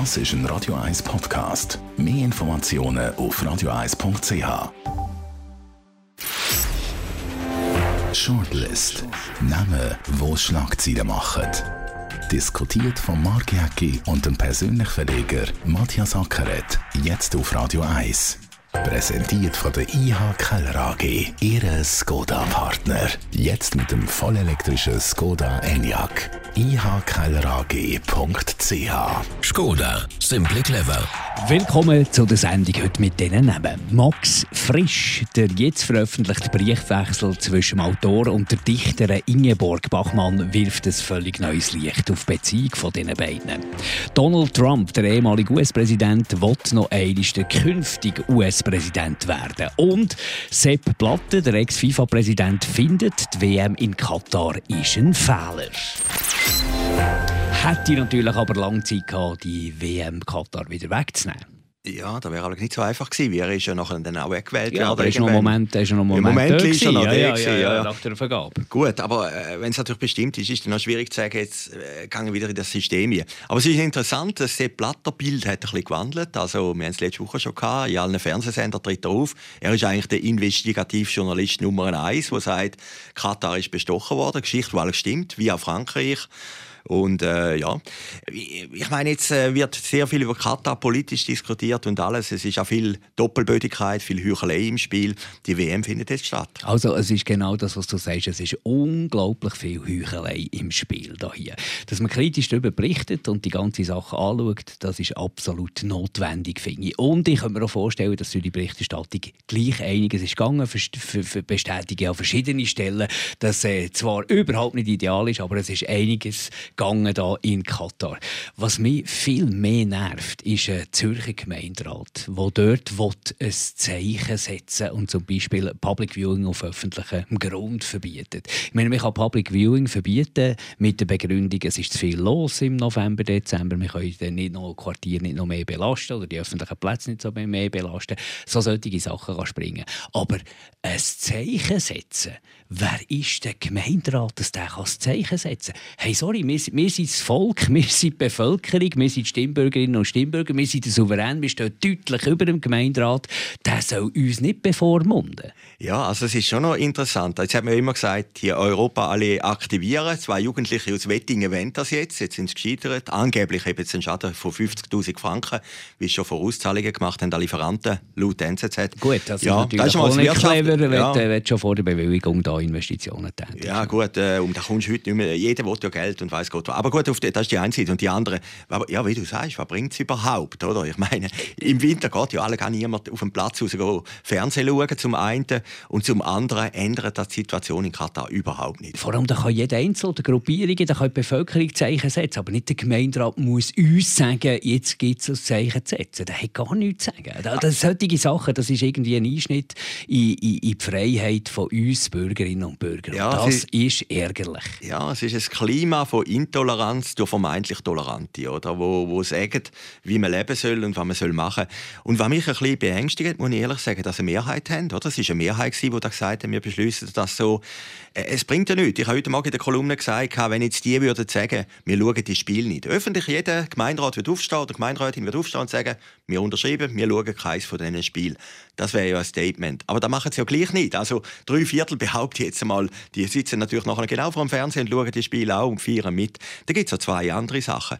Das ist ein Radio 1 Podcast. Mehr Informationen auf radio1.ch. Shortlist. Namen, wo Schlagzeilen machen. Diskutiert von Mark Jäcki und dem persönlichen Verleger Matthias Ackeret. Jetzt auf Radio 1. Präsentiert von der IH Keller AG, Ihre Skoda-Partner. Jetzt mit dem vollelektrischen Skoda Enyaq. ihkellerag.ch Skoda, simply clever. Willkommen zu der Sendung heute mit diesen Namen. Max Frisch, der jetzt veröffentlichte Briefwechsel zwischen dem Autor und der Dichterin Ingeborg Bachmann wirft ein völlig neues Licht auf die Beziehung von diesen beiden. Donald Trump, der ehemalige US-Präsident, will noch einmal der künftige US-Präsident werden. Und Sepp Blatter, der Ex-FIFA-Präsident, findet, die WM in Katar ist ein Fehler. Hätte natürlich aber lange Zeit gehabt, die WM Katar wieder wegzunehmen. Ja, da wäre allerdings nicht so einfach gewesen. Wir ist ja nachher dann auch weggewählt ja, aber ist noch ein Moment, ist noch ein Moment, Moment ist er noch ja, ja, gewesen, ja, ja, ja, nach der Vergabe. Gut, aber äh, wenn es natürlich bestimmt ist, ist es dann noch schwierig zu sagen, jetzt äh, gehen wir wieder in das System hier. Aber es ist interessant, das Sepp Blatter Bild hat ein bisschen gewandelt. Also, wir haben es letzte Woche schon gehabt, in allen Fernsehsendern tritt er auf. Er ist eigentlich der Investigativjournalist Nummer eins, der sagt, Katar ist bestochen worden, Geschichte, die alles stimmt, wie auch Frankreich. Und äh, ja, ich meine, jetzt äh, wird sehr viel über Katar politisch diskutiert und alles. Es ist auch viel Doppelbödigkeit, viel Heuchelei im Spiel. Die WM findet jetzt statt. Also es ist genau das, was du sagst. Es ist unglaublich viel Heuchelei im Spiel da hier. Dass man kritisch darüber berichtet und die ganze Sache anschaut, das ist absolut notwendig, finde ich. Und ich kann mir auch vorstellen, dass durch die Berichterstattung gleich einiges ist gegangen. Bestätigen an verschiedene Stellen, dass äh, zwar überhaupt nicht ideal ist, aber es ist einiges gegangen da in Katar. Was mich viel mehr nervt, ist ein Zürcher Gemeinderat, der dort ein Zeichen setzen und zum Beispiel Public Viewing auf öffentlichem Grund verbietet. Ich meine, man kann Public Viewing verbieten mit der Begründung, es ist zu viel los im November, Dezember, wir können dann nicht noch Quartier nicht noch mehr belasten oder die öffentlichen Plätze nicht so mehr belasten. So solche Sachen kann springen. Aber ein Zeichen setzen, wer ist der Gemeinderat, dass der das Zeichen setzen kann? Hey, sorry, wir, wir sind das Volk, wir sind die Bevölkerung, wir sind die Stimmbürgerinnen und Stimmbürger, wir sind der Souverän, wir stehen deutlich über dem Gemeinderat. Der soll uns nicht bevormunden. Ja, also es ist schon noch interessant. Jetzt hat man immer gesagt, hier Europa alle aktivieren. Zwei Jugendliche aus Wettingen wollen das jetzt. Jetzt sind sie gescheitert. Angeblich haben sie einen Schaden von 50'000 Franken, wie schon Vorauszahlungen gemacht haben, an Lieferanten, laut NZZ. Gut, das ist ja, natürlich das ist auch nicht clever, wenn ja. du schon vor der Bewilligung da Investitionen tätigst. Ja gut, äh, und da kommst du heute nicht mehr. Jeder will ja Geld und weiß Gott was. Aber gut, auf die, das ist die eine Seite. Und die andere, aber, ja, wie du sagst, was bringt es überhaupt? Oder? Ich meine, im Winter geht ja alle, kann niemand auf den Platz raus gehen, Fernsehen schauen, zum einen. Und zum anderen ändert das die Situation in Katar überhaupt nicht. Vor allem da kann jeder Einzelne, die Gruppierungen, da kann die Bevölkerung Zeichen setzen, aber nicht der Gemeinderat muss uns sagen, jetzt gibt es ein Zeichen zu setzen. Der hat gar nichts zu sagen. Das, das, solche Sachen, das ist irgendwie ein Einschnitt in, in, in die Freiheit von uns Bürgerinnen und Bürgern. Ja, und das sie- ist ärgerlich. Ja, es ist ein Klima von Intoleranz durch vermeintlich Tolerante, oder? Wo, wo sagen, wie man leben soll und was man soll machen Und was mich ein bisschen beängstigt, muss ich ehrlich sagen, dass eine Mehrheit haben. Oder? Es war eine Mehrheit, die da gesagt hat, wir beschließen das so. Äh, Es bringt ja nichts. Ich habe heute Morgen in der Kolumne gesagt, wenn jetzt die würden sagen, wir schauen das Spiel nicht. Öffentlich jeder Gemeinderat wird aufstehen oder Gemeinderätin wird aufstehen und sagen, wir unterschreiben, wir schauen keins von diesen Spielen. Das wäre ja ein Statement. Aber das machen sie ja gleich nicht. Also drei Viertel behaupte ich jetzt einmal, die sitzen natürlich nachher genau vor dem Fernsehen und schauen die Spiele auch und feiern mit. Da gibt es auch zwei andere Sachen.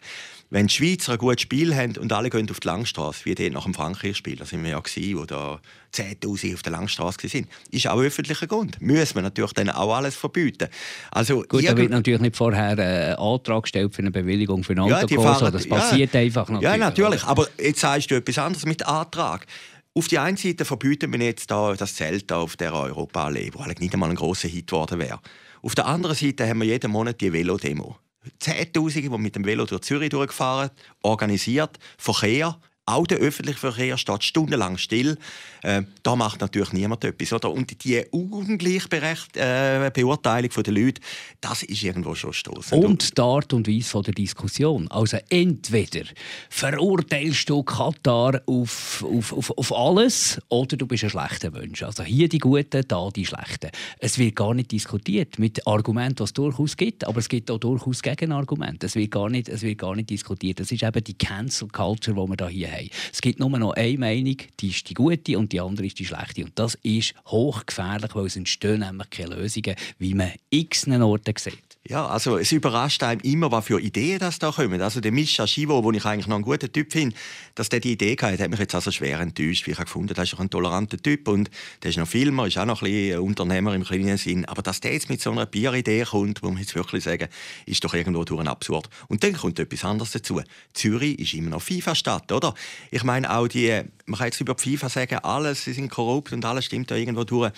Wenn die Schweizer ein gutes Spiel haben und alle gehen auf die Langstrasse, wie dort nach dem Frankreich-Spiel, da sind wir ja gewesen, wo da 10'000 auf der Langstrasse waren, ist auch öffentlicher Grund. Müssen wir natürlich dann auch alles verbieten. Also, Gut, da wird natürlich nicht vorher äh, ein Antrag gestellt für eine Bewilligung für ein Ja, die Autokurs. das ja. passiert einfach natürlich. Ja, natürlich. Aber jetzt sagst du etwas anderes mit Antrag. Auf die einen Seite verbieten wir jetzt da das Zelt auf der Europaallee, wo eigentlich nicht einmal ein grosser Hit geworden wäre. Auf der anderen Seite haben wir jeden Monat die Velodemo. Zehntausende, die mit dem Velo durch Zürich durchgefahren, organisiert, Verkehr, auch der öffentliche Verkehr steht stundenlang still. Äh, da macht natürlich niemand etwas. Oder? Und die ungleichberechte äh, der Leute, das ist irgendwo schon stoßend. Und die Art und Weise der Diskussion. Also entweder verurteilst du Katar auf, auf, auf, auf alles oder du bist ein schlechter Mensch. Also hier die Guten, da die Schlechten. Es wird gar nicht diskutiert mit Argumenten, was es durchaus gibt, aber es gibt auch durchaus Gegenargumente. Es wird gar nicht, es wird gar nicht diskutiert. Das ist eben die Cancel Culture, die wir da hier haben. Es gibt nur noch eine Meinung, die ist die gute und die andere ist die schlechte. Und das ist hochgefährlich, weil es entstehen nämlich keine Lösungen, wie man x Orten sieht. Ja, also es überrascht einem immer, was für Ideen das da kommen. Also der Mischa Schivo, den ich eigentlich noch einen guten Typ finde, dass der die Idee hatte, hat mich jetzt also schwer enttäuscht. Ich habe gefunden, das ist ein toleranter Typ und der ist noch Filmer, ist auch noch ein bisschen Unternehmer im kleinen Sinn. Aber dass der jetzt mit so einer Bieridee kommt, muss man jetzt wirklich sagen, ist doch irgendwo durch ein absurd. Und dann kommt etwas anderes dazu. Zürich ist immer noch FIFA-Stadt, oder? Ich meine auch die, man kann jetzt über die FIFA sagen, alles, sie sind korrupt und alles stimmt da irgendwo durch.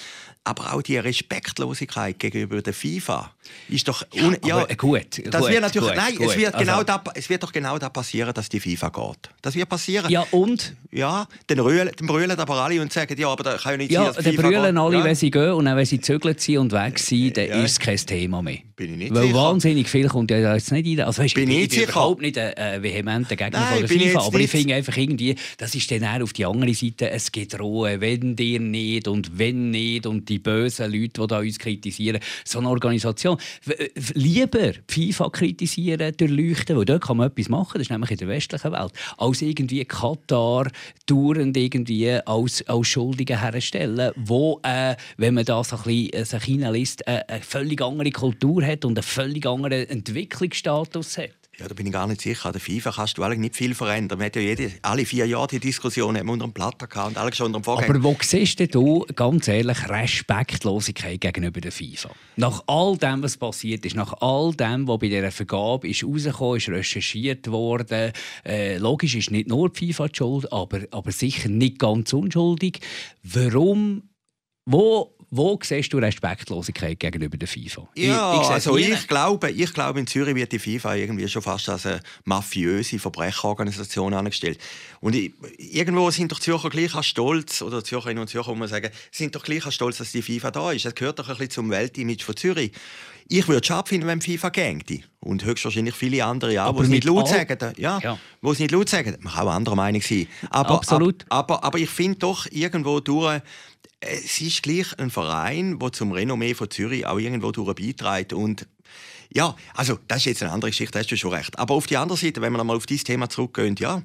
Aber auch die Respektlosigkeit gegenüber der FIFA ist doch ja, ja gut. Das gut, wird natürlich, gut, nein, gut. Es, wird also, genau da, es wird doch genau da passieren, dass die FIFA geht. Das wird passieren. Ja und? Ja, dann brüllen, dann brüllen aber alle und sagen, ja, aber da kann ja nicht ja, sein, dass dann FIFA brüllen geht. alle, ja. wenn sie gehen und auch wenn sie zügelt sind und weg sind, dann ist es kein Thema mehr. Bin ich nicht Weil sicher. wahnsinnig viel kommt ja jetzt nicht rein. Also, weißt, Bin ich, ich bin überhaupt nicht ein äh, vehementer Gegner Nein, von der FIFA, aber ich finde einfach irgendwie, das ist dann eher auf die andere Seite, es gibt Ruhe, wenn dir nicht und wenn nicht und die bösen Leute, die da uns kritisieren. So eine Organisation. Äh, Lieber FIFA kritisieren, durchleuchten, weil dort kann man etwas machen, das ist nämlich in der westlichen Welt, als irgendwie Katar dauernd irgendwie als, als Schuldige herstellen, wo, äh, wenn man das ein bisschen äh, sich hineinliest, äh, eine völlig andere Kultur hat und einen völlig anderen Entwicklungsstatus hat. Ja, da bin ich gar nicht sicher. An der FIFA kannst du eigentlich nicht viel verändern. Man hat ja jede, alle vier Jahre die Diskussion unter dem Platter gehabt und alle schon unter dem Vorgänger. Aber wo siehst du, ganz ehrlich, Respektlosigkeit gegenüber der FIFA? Nach all dem, was passiert ist, nach all dem, was bei dieser Vergabe ist rausgekommen ist, recherchiert worden, äh, logisch ist nicht nur die FIFA die schuld, aber, aber sicher nicht ganz unschuldig. Warum, wo, wo siehst du Respektlosigkeit gegenüber der FIFA? Ja, sehe es also ich glaube, ich glaube, in Zürich wird die FIFA irgendwie schon fast als eine mafiöse Verbrecherorganisation angestellt. Und ich, irgendwo sind doch Zürcher gleich auch stolz, oder Zürcherinnen und Zürcher, muss man sagen, sind doch gleich auch stolz, dass die FIFA da ist. Es gehört doch ein bisschen zum Weltimage von Zürich. Ich würde es schade finden, wenn die FIFA gängte. Und höchstwahrscheinlich viele andere auch, Aber die es nicht laut sagen. Ja, Ja. wo es nicht laut sagen. Man kann auch anderer Meinung sein. Aber, Absolut. Aber, aber, aber ich finde doch irgendwo durch, es ist gleich ein Verein, der zum Renommee von Zürich auch irgendwo beiträgt. Und ja, also das ist jetzt eine andere Geschichte, da hast du schon recht. Aber auf die andere Seite, wenn wir nochmal auf dieses Thema zurückgehen, ja,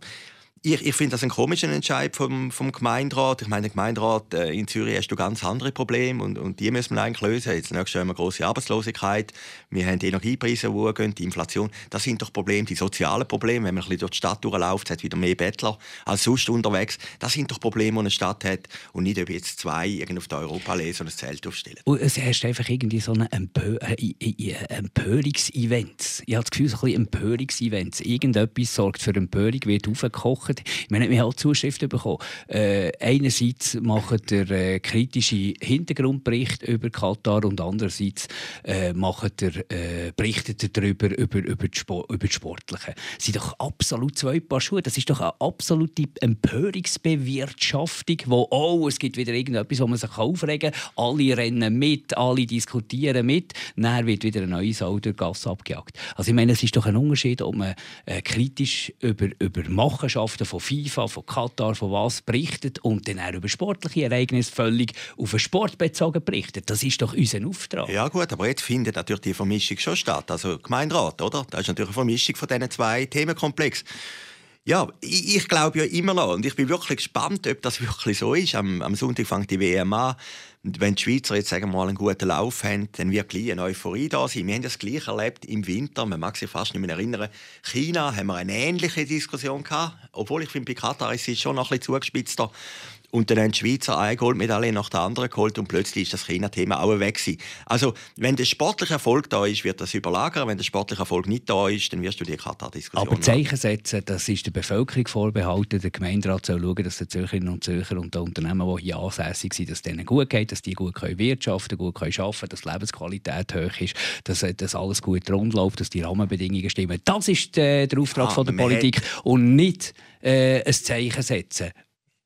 ich, ich finde das einen komischen Entscheid vom, vom Gemeinderat. Ich meine, der Gemeinderat äh, in Zürich hast du ganz andere Probleme und, und die müssen wir eigentlich lösen. Jetzt nächstes Jahr haben wir große Arbeitslosigkeit, wir haben die Energiepreise, die hochgehen, die Inflation. Das sind doch Probleme, die sozialen Probleme. Wenn man ein bisschen durch die Stadt durchläuft, hat wieder mehr Bettler als sonst unterwegs. Das sind doch Probleme, die eine Stadt hat und nicht, ob jetzt zwei irgendwie auf der Europa lesen und ein Zelt aufstellen. Und es herrscht einfach irgendwie so ein Empö äh, Empörungsevent. Ich habe das Gefühl, so ein bisschen Empörungsevents. Irgendetwas sorgt für Empörung, wird aufgekocht. Ich meine, wir haben auch Zuschriften bekommen. Äh, einerseits macht der äh, kritische Hintergrundbericht über Katar und andererseits äh, macht der, äh, berichtet er darüber, über, über, die Sport, über die Sportlichen. Das sind doch absolut zwei Paar Schuhe. Das ist doch eine absolute Empörungsbewirtschaftung, wo oh, es gibt wieder irgendetwas, wo man sich aufregen kann. Alle rennen mit, alle diskutieren mit. Dann wird wieder ein neues Sau durch Gasse abgejagt. Also ich meine, es ist doch ein Unterschied, ob man äh, kritisch über, über Machenschaften von FIFA, von Katar, von was berichtet und dann auch über sportliche Ereignisse völlig auf den Sport bezogen berichtet. Das ist doch unser Auftrag. Ja gut, aber jetzt findet natürlich die Vermischung schon statt. Also Gemeinderat, oder? Das ist natürlich eine Vermischung von diesen zwei Themenkomplexen. Ja, ich, ich glaube ja immer noch und ich bin wirklich gespannt, ob das wirklich so ist. Am, am Sonntag fängt die WM an. Und wenn die Schweizer jetzt sagen wir mal einen guten Lauf haben, dann wird gleich eine Euphorie da sein. Wir haben das gleich erlebt im Winter. Man mag sich fast nicht mehr erinnern. China haben wir eine ähnliche Diskussion gehabt, obwohl ich finde, bei Katar ist es schon noch ein bisschen zugespitzter. Und dann haben die Schweizer eine Goldmedaille nach der anderen geholt und plötzlich ist das China-Thema auch weg gewesen. Also, wenn der sportliche Erfolg da ist, wird das überlagern. Wenn der sportliche Erfolg nicht da ist, dann wirst du die Katar-Diskussion Aber Zeichen setzen, das ist der Bevölkerung vorbehalten. Der Gemeinderat soll schauen, dass die Zürcherinnen und Zürcher und die Unternehmen, die hier ansässig sind, dass es denen gut geht, dass die gut können wirtschaften gut können arbeiten dass die Lebensqualität hoch ist, dass, äh, dass alles gut rund läuft, dass die Rahmenbedingungen stimmen. Das ist äh, der Auftrag ja, von der Politik und nicht äh, ein Zeichen setzen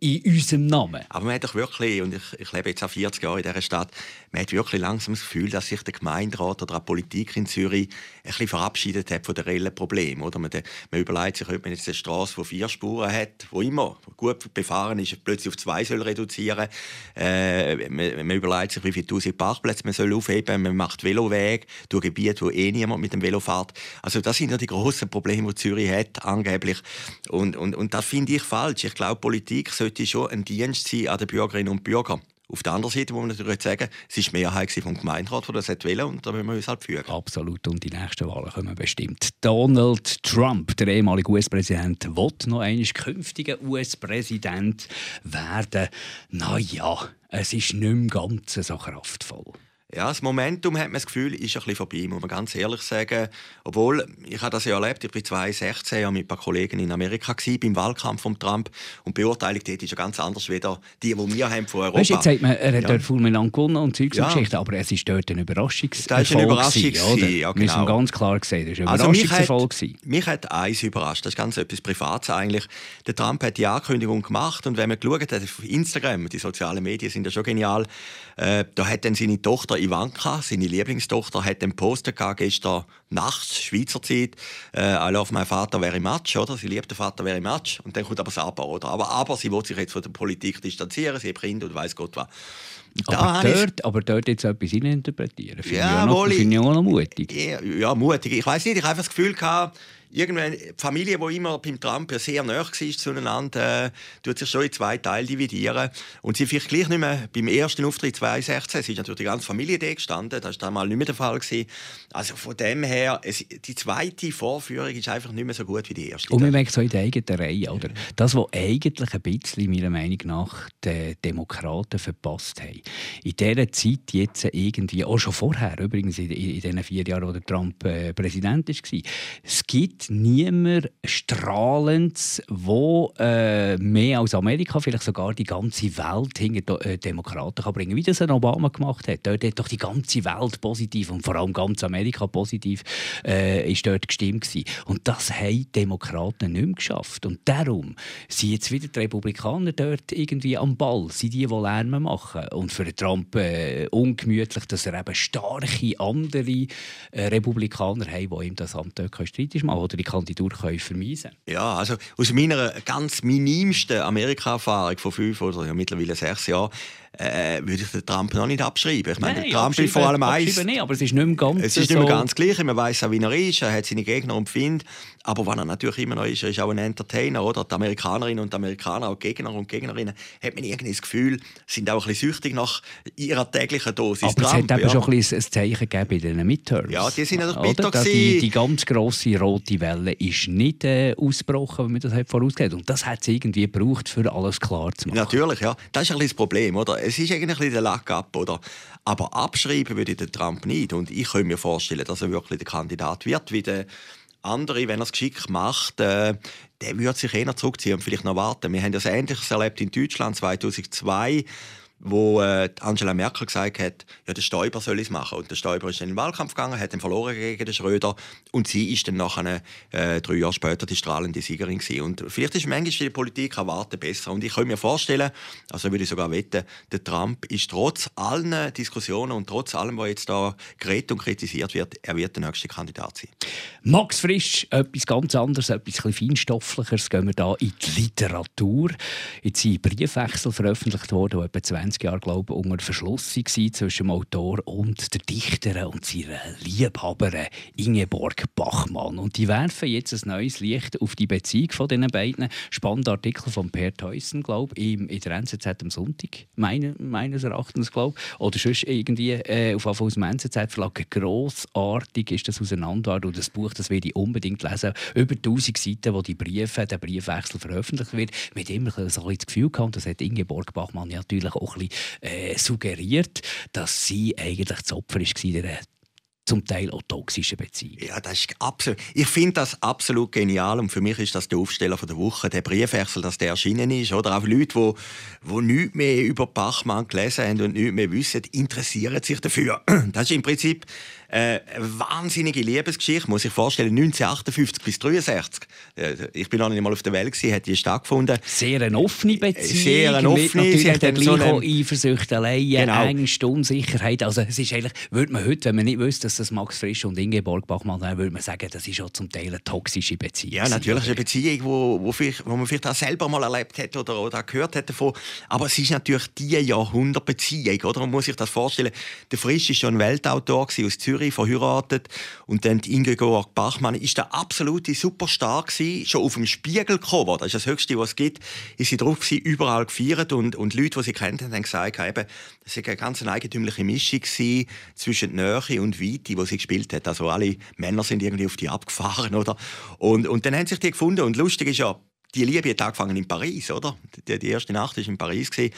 in unserem Namen. Aber man hat doch wirklich, und ich, ich lebe jetzt auch 40 Jahre in dieser Stadt, man hat wirklich langsam das Gefühl, dass sich der Gemeinderat oder die Politik in Zürich ein bisschen verabschiedet hat von den reellen Problemen. Oder? Man, man überlegt sich, ob man jetzt eine Straße, die vier Spuren hat, wo immer gut befahren ist, plötzlich auf zwei soll reduzieren äh, man, man, überlegt sich, wie viele tausend Parkplätze man soll aufheben. Man macht Veloweg durch Gebiete, wo eh niemand mit dem Velo fährt. Also das sind ja die grossen Probleme, die Zürich hat, angeblich. Und, und, und das finde ich falsch. Ich glaube, Politik sollte schon ein Dienst sein an den Bürgerinnen und Bürgern. Auf der anderen Seite muss man natürlich sagen, es war die Mehrheit vom Gemeinderat, der das wollte und da müssen wir uns halt fügen. Absolut, und die nächsten Wahlen kommen bestimmt. Donald Trump, der ehemalige US-Präsident, wird noch einmal künftiger US-Präsident werden. Naja, es ist nicht mehr ganz so kraftvoll. Ja, das Momentum hat man das Gefühl, ist ein bisschen vorbei, muss man ganz ehrlich sagen. Obwohl, ich habe das ja erlebt, ich war 2016 ja mit ein paar Kollegen in Amerika gewesen, beim Wahlkampf von Trump und die Beurteilung dort ist ja ganz anders als die, die wir haben von Europa. Weißt, jetzt sagt man, er hat ja. dort Fulminant gewonnen und Zeugs ja. und aber es ist dort ein Überraschungserfolg. Das ist ein Überraschungserfolg, ja, genau. Wir haben ganz klar gesehen, das war ein also Überraschungserfolg. Mich hat, mich hat eins überrascht, das ist ganz etwas Privates eigentlich. Der Trump hat die Ankündigung gemacht und wenn man geschaut hat auf Instagram, die sozialen Medien sind ja schon genial, äh, da hat dann seine Tochter Ivanka, seine Lieblingstochter, hat den Poster gehabt, gestern nachts, Schweizer Zeit, äh, I love my father very much, oder? Sie liebt den Vater very much. Und dann kommt aber das Aber, oder? Aber, aber sie will sich jetzt von der Politik distanzieren, sie hat Kinder und weiß Gott was. Aber dort, aber dort jetzt etwas interpretieren, finde ja, ich, auch noch, find ich auch noch mutig. Ja, ja mutig. Ich weiß nicht, ich habe einfach das Gefühl gehabt, irgendwann, die Familie, die immer beim Trump ja sehr nah war zueinander, äh, tut sich schon in zwei Teile dividieren. Und sie vielleicht gleich nicht mehr beim ersten Auftritt 2016, es ist natürlich die ganze Familie da gestanden, das war damals nicht mehr der Fall. Gewesen. Also von dem her, es, die zweite Vorführung ist einfach nicht mehr so gut wie die erste. Und man merkt so in der eigenen Reihe, oder? Das, was eigentlich ein bisschen, meiner Meinung nach, die Demokraten verpasst haben. In dieser Zeit jetzt irgendwie, auch schon vorher, übrigens in, in, in den vier Jahren, wo der Trump äh, Präsident war, es gibt niemand Strahlendes, wo äh, mehr als Amerika, vielleicht sogar die ganze Welt hinter äh, Demokraten kann bringen Wie das ein Obama gemacht hat. Dort hat doch die ganze Welt positiv und vor allem ganz Amerika positiv äh, ist dort gestimmt gewesen. Und das haben Demokraten nicht mehr geschafft. Und darum sind jetzt wieder die Republikaner dort irgendwie am Ball, sind die, die Lärm machen. Und für Trump äh, ungemütlich, dass er eben starke andere äh, Republikaner hat, die ihm das Amt streitig machen die Kandidatur können vermeisen Ja, also aus meiner ganz minimsten Amerika-Erfahrung von fünf oder ja, mittlerweile sechs Jahren äh, würde ich den Trump noch nicht abschreiben. Ich meine, Nein, Trump will vor allem eins. Nicht, aber es ist nicht mehr ganz Es ist nicht mehr ganz gleich. Man weiß auch, wie er ist. Er hat seine Gegner und Find. Aber was er natürlich immer noch ist, er ist auch ein Entertainer, oder? Die Amerikanerinnen und Amerikaner, auch Gegner und Gegnerinnen, hat man irgendwie das Gefühl, sind auch ein bisschen süchtig nach ihrer täglichen Dosis Aber Trump, es hat eben ja. schon ein, bisschen ein Zeichen gegeben in den Midterms. Ja, die sind natürlich bitter die, die ganz grosse rote Welle ist nicht äh, ausgebrochen, wie man das hat vorausgeht. Und das hat es irgendwie gebraucht, für alles klar zu machen. Natürlich, ja. Das ist ein bisschen das Problem, oder? Es ist eigentlich der Lack ab, oder? Aber abschreiben würde der Trump nicht. Und ich könnte mir vorstellen, dass er wirklich der Kandidat wird, wie der andere, wenn er es geschickt macht, äh, der würde sich eher zurückziehen und vielleicht noch warten. Wir haben das Ähnliches erlebt in Deutschland 2002 wo äh, Angela Merkel gesagt hat, ja, der Stoiber soll es machen. Und der Stoiber ist dann in den Wahlkampf gegangen, hat dann verloren gegen den Schröder und sie ist dann nachher, äh, drei Jahre später die strahlende Siegerin gewesen. Und vielleicht ist manchmal die Politik erwarten besser. Und ich kann mir vorstellen, also würde ich sogar wetten, der Trump ist trotz allen Diskussionen und trotz allem, was jetzt da geredet und kritisiert wird, er wird der nächste Kandidat sein. Max Frisch, etwas ganz anderes, etwas feinstofflicheres, gehen wir da in die Literatur. Jetzt sind Briefwechsel veröffentlicht worden, die etwa 20 20 Jahre glaube ich, unter Verschluss zwischen dem Autor und der Dichterin und seiner Liebhaberin Ingeborg Bachmann. Und die werfen jetzt ein neues Licht auf die Beziehung von diesen beiden. Spannender Artikel von Per Theussen, glaube ich, in der NZZ am Sonntag, meine, meines Erachtens, glaube ich. Oder sonst irgendwie äh, auf aus dem NZZ-Verlag. Grossartig ist das auseinander. Und das Buch, das werde ich unbedingt lesen. Über 1000 Seiten, wo die Briefe, der Briefwechsel veröffentlicht wird. Mit immer so ein das Gefühl gehabt, das hat Ingeborg Bachmann natürlich auch ein bisschen, äh, suggeriert, dass sie eigentlich das Opfer war zum Teil auch toxische Beziehungen. Ja, das ist absolut. Ich finde das absolut genial und für mich ist das der Aufsteller von der Woche, der Briefwechsel, dass der erschienen ist. Oder auch Leute, die, die nichts mehr über Bachmann gelesen haben und nichts mehr wissen, interessieren sich dafür. Das ist im Prinzip äh, eine wahnsinnige Liebesgeschichte, muss ich vorstellen, 1958 bis 1963. Äh, ich bin noch nicht mal auf der Welt gewesen, hat die stattgefunden. Sehr eine offene Beziehung. Sehr eine offene. Mit natürlich dann gleich so eine... Eifersüchteleien, genau. Ängste, Unsicherheit. Also es ist eigentlich, würde man heute, wenn man nicht wüsste, dass das Max Frisch und Ingeborg Bachmann wären, würde man sagen, das ist auch zum Teil eine toxische Beziehung. Ja, natürlich eine Beziehung, wo, wo, wo man vielleicht auch selber mal erlebt hat oder, oder gehört hat davon. Aber es ist natürlich die Jahrhundertbeziehung, oder? Man muss sich das vorstellen. Der Frisch war schon ein Weltautor aus Zürich Zürich verheiratet und dann die Ingeborg Bachmann ist der absolute Superstar gewesen, schon auf dem Spiegelcover, das ist das Höchste, was es gibt, ist sie drauf gewesen, überall gefeiert und, und Leute, die sie kennt haben gesagt, eben, das war eine ganz eigentümliche Mischung gewesen zwischen Nähe und Weite, die sie gespielt hat. Also alle Männer sind irgendwie auf die abgefahren, oder? Und, und dann haben sich die gefunden und lustig ist ja, die Liebe hat angefangen in Paris, oder? Die, die erste Nacht war in Paris. Gewesen.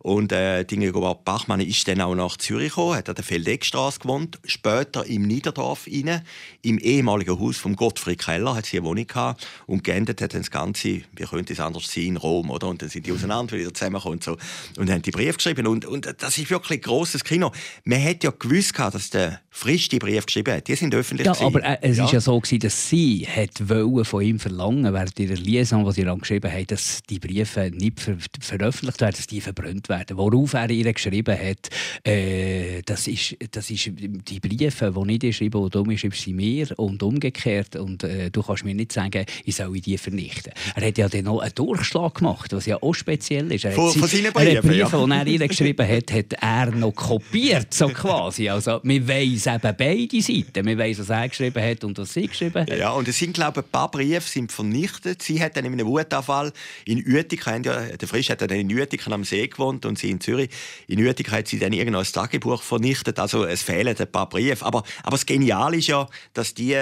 Und äh, Ingeborg Bachmann ist dann auch nach Zürich gekommen, hat an der Feldeckstraße gewohnt, später im Niederdorf rein, im ehemaligen Haus von Gottfried Keller hat sie eine Wohnung gehabt und geendet hat das Ganze, wie könnte es anders sein, in Rom, oder? Und dann sind die auseinander wieder zusammengekommen und so. Und haben die Brief geschrieben und, und das ist wirklich ein grosses Kino. Man hat ja gewusst, dass der Frisch die Brief geschrieben hat. Die sind öffentlich Ja, aber äh, es ja. ist ja so gewesen, dass sie hat von ihm verlangen, während ihrer Liaison, was sie dann geschrieben haben, dass die Briefe nicht ver veröffentlicht werden, dass die verbrannt werden. Worauf er ihr geschrieben hat, äh, das, ist, das ist die Briefe, die ich dir schreibe, die du mir schreibst, sind mir und umgekehrt. Und äh, du kannst mir nicht sagen, ich soll die vernichten. Er hat ja dann noch einen Durchschlag gemacht, was ja auch speziell ist. Er von, von seinen Briefen, Briefe, ja. die er ihr geschrieben hat, hat er noch kopiert, so quasi. Also, wir weiss eben beide Seiten. Wir weiss, was er geschrieben hat und was sie geschrieben hat. Ja, und es sind, glaube ich, ein paar Briefe sind vernichtet. Sie hat dann in einem Wutanfall in Uetika, ja, der Frisch hat dann in Uetika am See gewohnt und sie in Zürich. In Uetika hat sie dann irgendein Tagebuch vernichtet. Also es fehlen ein paar Briefe. Aber, aber das Geniale ist ja, dass die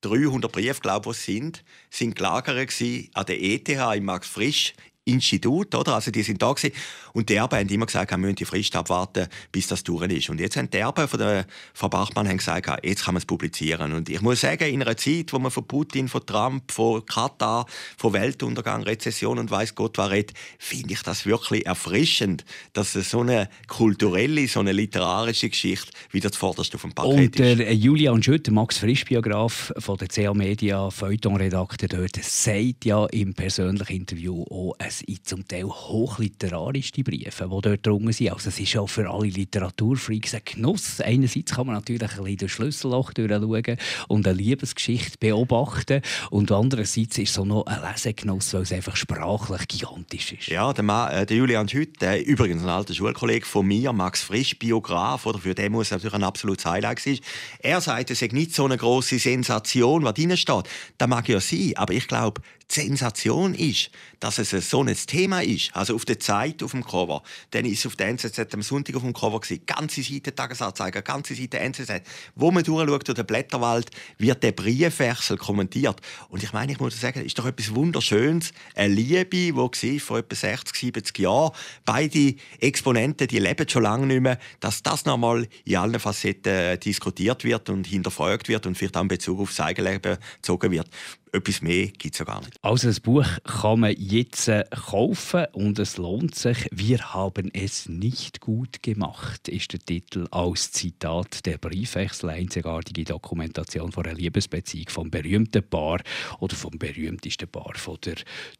300 Briefe, glaube ich, sind, sind gelagert an der ETH in Max Frisch Institut, oder? Also die sind da gewesen. Und die Erben haben immer gesagt, wir müssen die Frist abwarten, bis das durch ist. Und jetzt haben die Erben von der Frau Bachmann haben gesagt, jetzt kann man es publizieren. Und ich muss sagen, in einer Zeit, wo man von Putin, von Trump, von Katar, von Weltuntergang, Rezession und weiß Gott was redet, finde ich das wirklich erfrischend, dass so eine kulturelle, so eine literarische Geschichte wieder zuvorderst auf dem Parkett und, ist. Und äh, Julian Schütt, Max Frisch, Biograf von der CA Media, Feuilleton-Redakteur dort, sagt ja im persönlichen Interview auch, es sind zum Teil hochliterarischste Briefe, die dort drunter sind. Also es ist auch für alle Literaturfreaks ein Genuss. Einerseits kann man natürlich ein bisschen durch Schlüsselloch durchschauen und eine Liebesgeschichte beobachten. Und andererseits ist es auch noch ein Lesegenuss, weil es einfach sprachlich gigantisch ist. Ja, der, Mann, äh, der Julian Schütt, der übrigens ein alter Schulkollege von mir, Max Frisch, Biograf, oder für den muss es natürlich ein absolutes Highlight sein. Er sagt, es sei nicht so eine große Sensation, was drin steht. Das mag ja sein, aber ich glaube, die Sensation ist, dass es so ein Thema ist. Also auf der Zeit auf dem Cover. Dann ist es auf der NZZ am Sonntag auf dem Cover gewesen. Ganze Seite Tagesanzeiger, ganze Seite NZZ. Wo man durchschaut durch den Blätterwald, wird der Briefwechsel kommentiert. Und ich meine, ich muss sagen, ist doch etwas Wunderschönes. Eine Liebe, die war vor etwa 60, 70 Jahren. Beide Exponenten, die leben schon lange nicht mehr. Dass das nochmal in allen Facetten äh, diskutiert wird und hinterfragt wird und vielleicht auch in Bezug auf das Eigenleben gezogen wird etwas mehr gibt es ja gar nicht. Also das Buch kann man jetzt äh, kaufen und es lohnt sich. Wir haben es nicht gut gemacht, ist der Titel als Zitat der Briefwechsel, einzigartige Dokumentation von einer Liebesbeziehung vom berühmten Paar oder vom berühmtesten Paar von der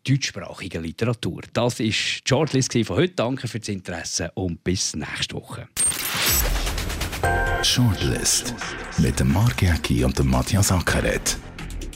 deutschsprachigen Literatur. Das ist die Shortlist von heute. Danke für das Interesse und bis nächste Woche. Shortlist mit dem Mark Jäcki und dem Matthias Ackeret